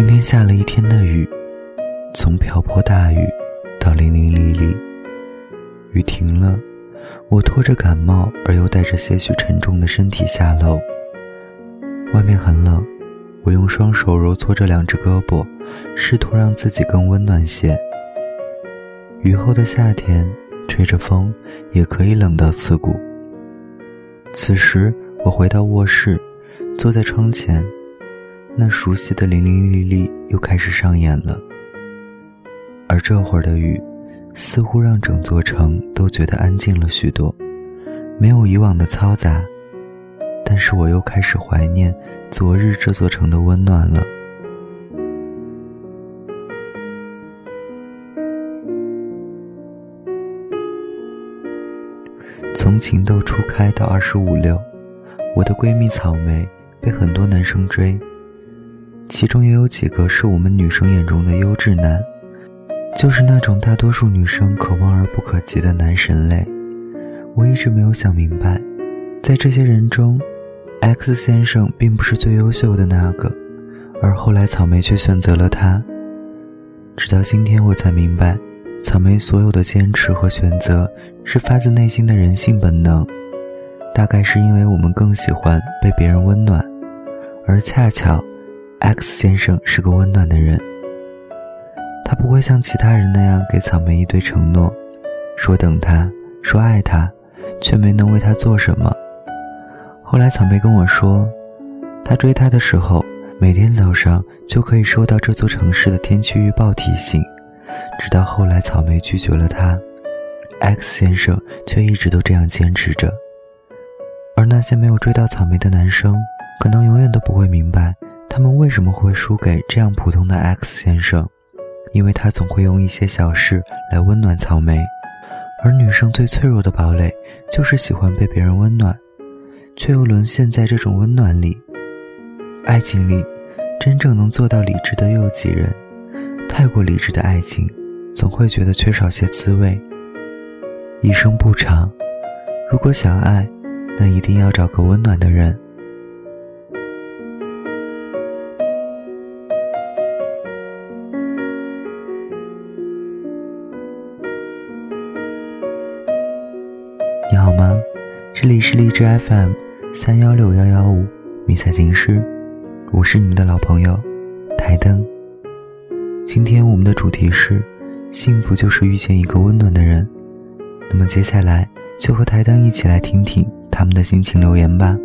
今天下了一天的雨，从瓢泼大雨到淋淋沥沥。雨停了，我拖着感冒而又带着些许沉重的身体下楼。外面很冷，我用双手揉搓着两只胳膊，试图让自己更温暖些。雨后的夏天，吹着风也可以冷到刺骨。此时，我回到卧室，坐在窗前。那熟悉的淋淋沥沥又开始上演了，而这会儿的雨，似乎让整座城都觉得安静了许多，没有以往的嘈杂。但是我又开始怀念昨日这座城的温暖了。从情窦初开到二十五六，我的闺蜜草莓被很多男生追。其中也有几个是我们女生眼中的优质男，就是那种大多数女生可望而不可及的男神类。我一直没有想明白，在这些人中，X 先生并不是最优秀的那个，而后来草莓却选择了他。直到今天，我才明白，草莓所有的坚持和选择是发自内心的人性本能。大概是因为我们更喜欢被别人温暖，而恰巧。X 先生是个温暖的人，他不会像其他人那样给草莓一堆承诺，说等他，说爱他，却没能为他做什么。后来草莓跟我说，他追他的时候，每天早上就可以收到这座城市的天气预报提醒。直到后来草莓拒绝了他，X 先生却一直都这样坚持着。而那些没有追到草莓的男生，可能永远都不会明白。他们为什么会输给这样普通的 X 先生？因为他总会用一些小事来温暖草莓，而女生最脆弱的堡垒就是喜欢被别人温暖，却又沦陷在这种温暖里。爱情里，真正能做到理智的又有几人？太过理智的爱情，总会觉得缺少些滋味。一生不长，如果想爱，那一定要找个温暖的人。这里是荔枝 FM 三幺六幺幺五迷彩情诗，我是你们的老朋友台灯。今天我们的主题是幸福就是遇见一个温暖的人。那么接下来就和台灯一起来听听他们的心情留言吧。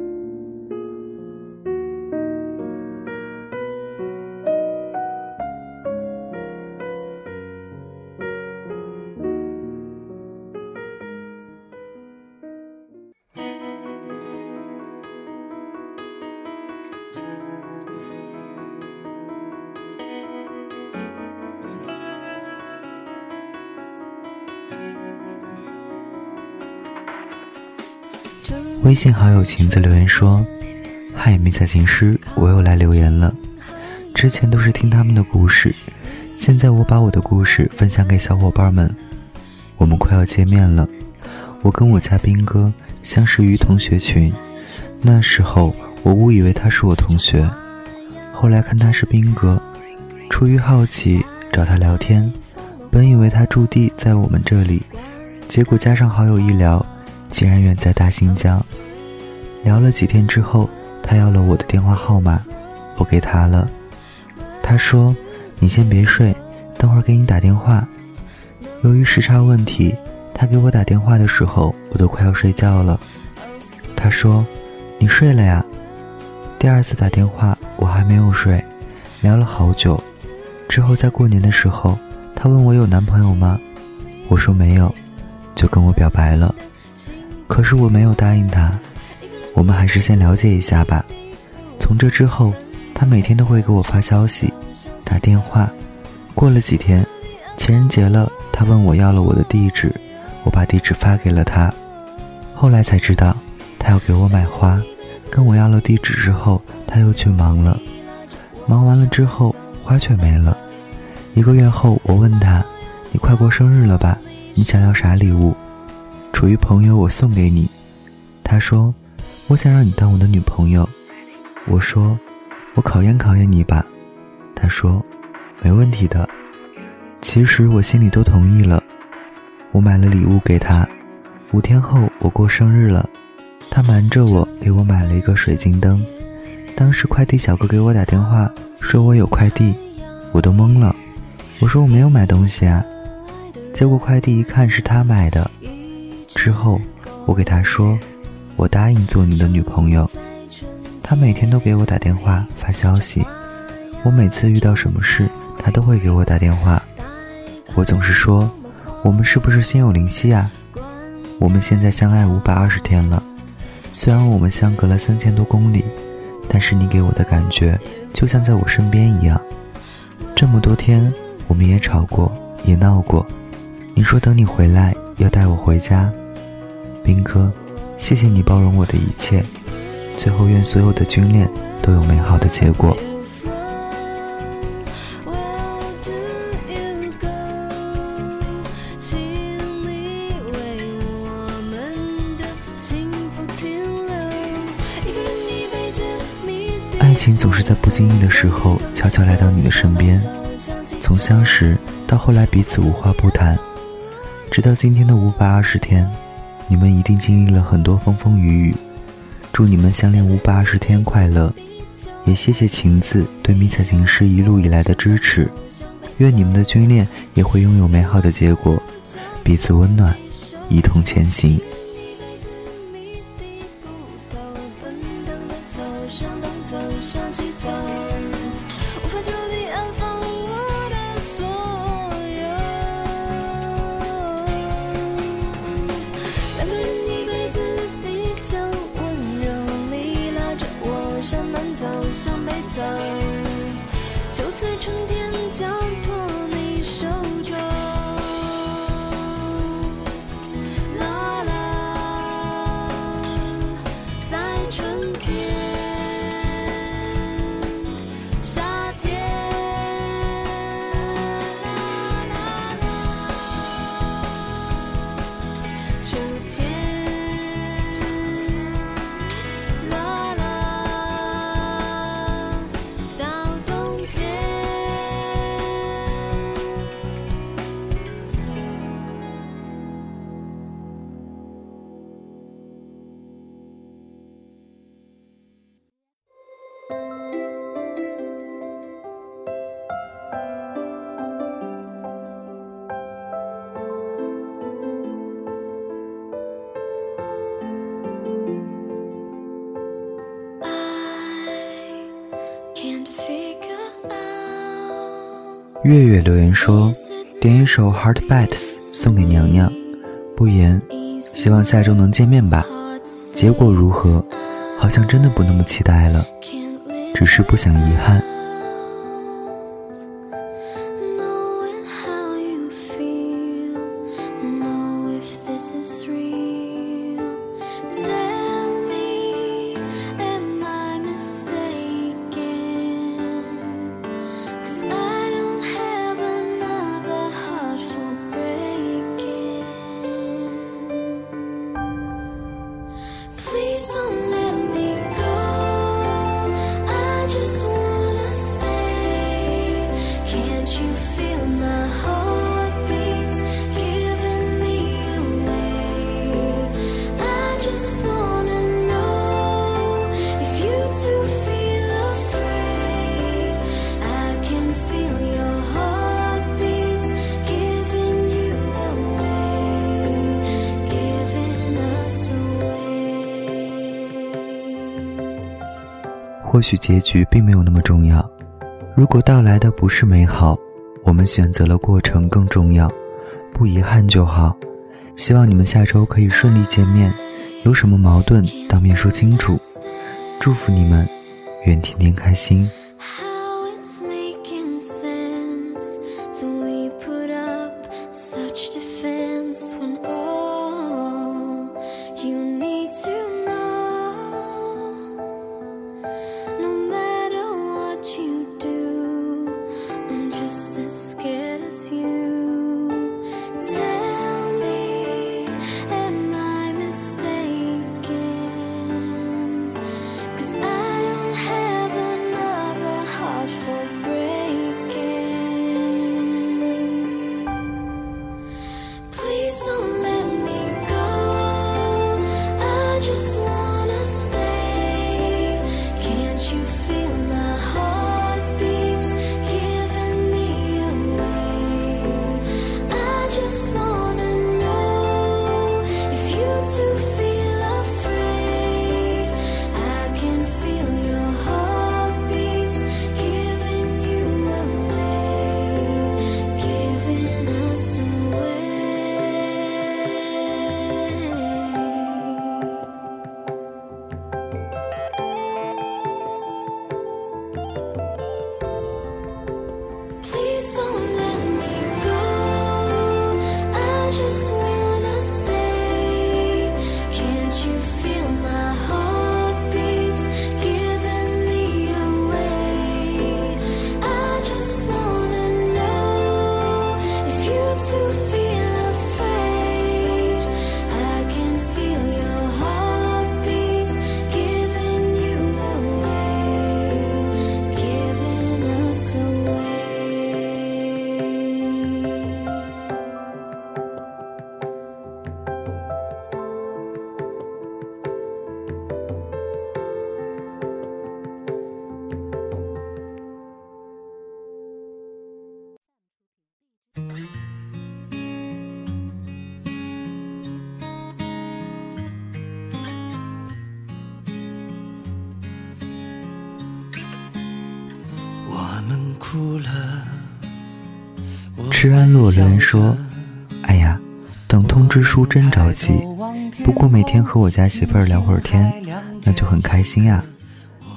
微信好友晴子留言说：“嗨，迷彩情师，我又来留言了。之前都是听他们的故事，现在我把我的故事分享给小伙伴们。我们快要见面了。我跟我家兵哥相识于同学群，那时候我误以为他是我同学，后来看他是兵哥，出于好奇找他聊天，本以为他驻地在我们这里，结果加上好友一聊。”竟然远在大新疆，聊了几天之后，他要了我的电话号码，我给他了。他说：“你先别睡，等会儿给你打电话。”由于时差问题，他给我打电话的时候，我都快要睡觉了。他说：“你睡了呀？”第二次打电话，我还没有睡，聊了好久。之后在过年的时候，他问我有男朋友吗？我说没有，就跟我表白了。可是我没有答应他，我们还是先了解一下吧。从这之后，他每天都会给我发消息、打电话。过了几天，情人节了，他问我要了我的地址，我把地址发给了他。后来才知道，他要给我买花，跟我要了地址之后，他又去忙了。忙完了之后，花却没了。一个月后，我问他：“你快过生日了吧？你想要啥礼物？”处于朋友，我送给你。他说：“我想让你当我的女朋友。”我说：“我考验考验你吧。”他说：“没问题的。”其实我心里都同意了。我买了礼物给他。五天后我过生日了，他瞒着我给我买了一个水晶灯。当时快递小哥给我打电话说我有快递，我都懵了。我说我没有买东西啊。结果快递一看是他买的。之后我给他说，我答应做你的女朋友。他每天都给我打电话发消息。我每次遇到什么事，他都会给我打电话。我总是说，我们是不是心有灵犀啊？我们现在相爱五百二十天了，虽然我们相隔了三千多公里。但是你给我的感觉，就像在我身边一样。这么多天，我们也吵过，也闹过。你说等你回来要带我回家，兵哥，谢谢你包容我的一切。最后，愿所有的军恋都有美好的结果。爱情总是在不经意的时候悄悄来到你的身边，从相识到后来彼此无话不谈，直到今天的五百二十天，你们一定经历了很多风风雨雨。祝你们相恋五百二十天快乐，也谢谢晴子对迷彩情师一路以来的支持。愿你们的军恋也会拥有美好的结果，彼此温暖，一同前行。在春天。月月留言说：“点一首《Heart Beats》送给娘娘，不言，希望下周能见面吧。结果如何？好像真的不那么期待了，只是不想遗憾。”或许结局并没有那么重要。如果到来的不是美好，我们选择了过程更重要，不遗憾就好。希望你们下周可以顺利见面，有什么矛盾当面说清楚。祝福你们，愿天天开心。哭了吃安洛留言说：“哎呀，等通知书真着急。不过每天和我家媳妇儿聊会儿天，那就很开心呀。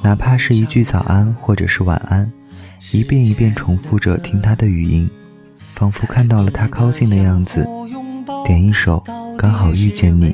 哪怕是一句早安或者是晚安，一遍一遍重复着听她的语音，仿佛看到了她高兴的样子。点一首《刚好遇见你》。”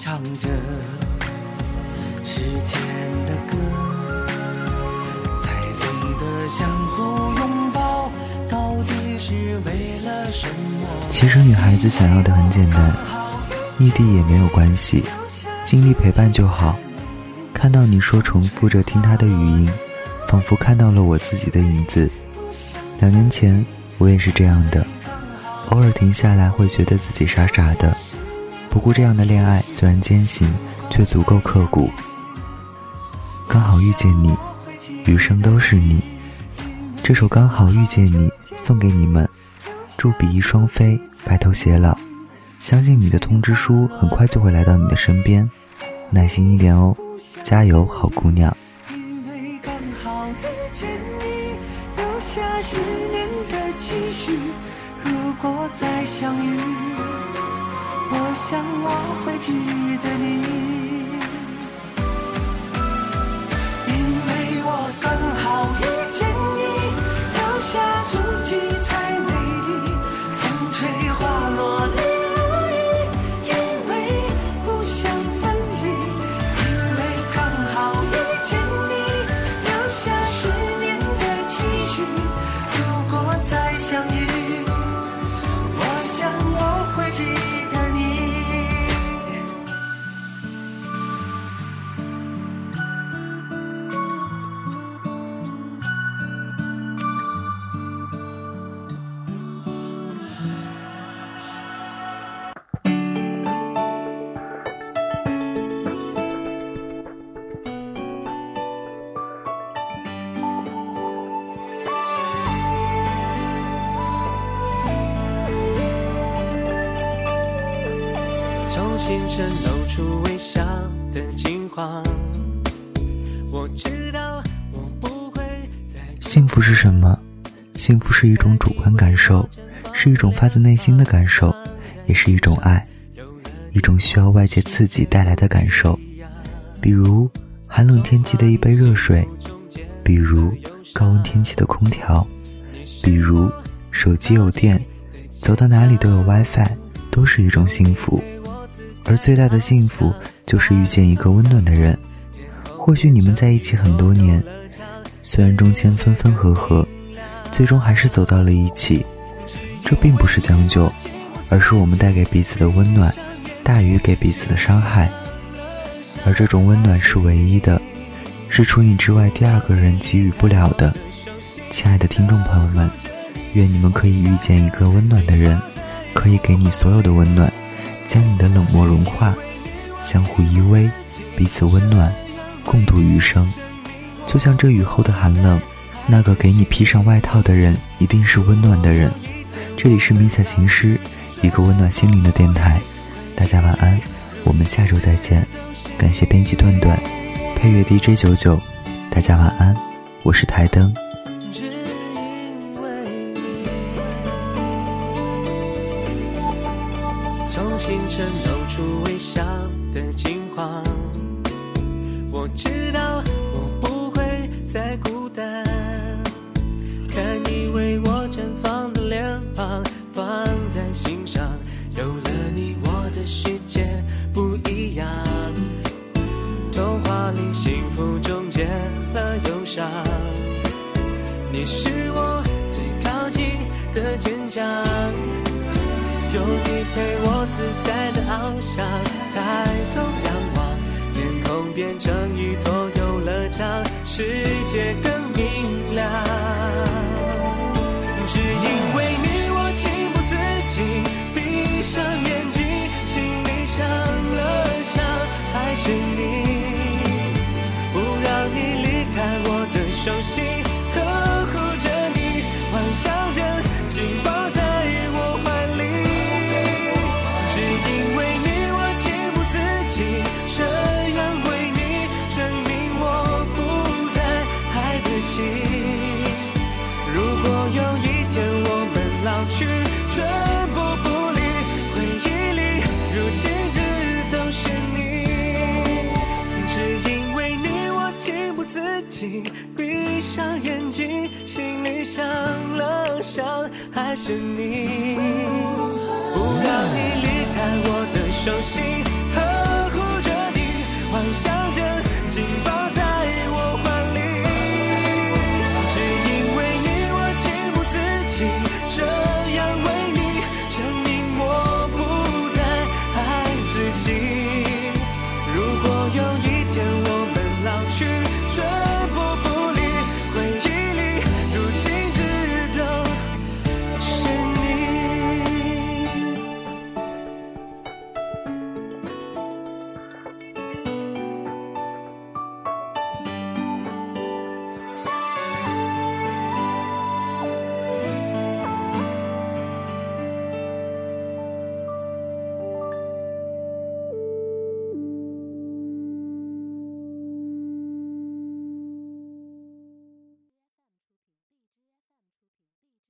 唱着时间的歌，才懂得相互拥抱，到底是为了什么？其实女孩子想要的很简单，异地也没有关系，尽力陪伴就好。看到你说重复着听他的语音，仿佛看到了我自己的影子。两年前我也是这样的，偶尔停下来会觉得自己傻傻的。不过这样的恋爱虽然艰辛，却足够刻骨。刚好遇见你，余生都是你。这首《刚好遇见你》送给你们，祝比翼双飞，白头偕老。相信你的通知书很快就会来到你的身边，耐心一点哦，加油，好姑娘。再相遇我想我会记得你。因为我刚好遇见你留下足迹清晨露出微笑的金黄。我知道我不会再幸福是什么？幸福是一种主观感受，是一种发自内心的感受，也是一种爱，一种需要外界刺激带来的感受，比如寒冷天气的一杯热水，比如高温天气的空调，比如手机有电，走到哪里都有 WiFi，都是一种幸福。而最大的幸福就是遇见一个温暖的人。或许你们在一起很多年，虽然中间分分合合，最终还是走到了一起。这并不是将就，而是我们带给彼此的温暖大于给彼此的伤害。而这种温暖是唯一的，是除你之外第二个人给予不了的。亲爱的听众朋友们，愿你们可以遇见一个温暖的人，可以给你所有的温暖，将你的冷漠融化，相互依偎，彼此温暖，共度余生。就像这雨后的寒冷，那个给你披上外套的人，一定是温暖的人。这里是迷彩情诗，一个温暖心灵的电台。大家晚安，我们下周再见。感谢编辑段段，配乐 DJ 九九。大家晚安，我是台灯。上，你是我最靠近的坚强。有你陪我自在的翱翔，抬头仰望，天空变成一座游乐场，世界更明亮。相信还是你，不让你离开我的手心。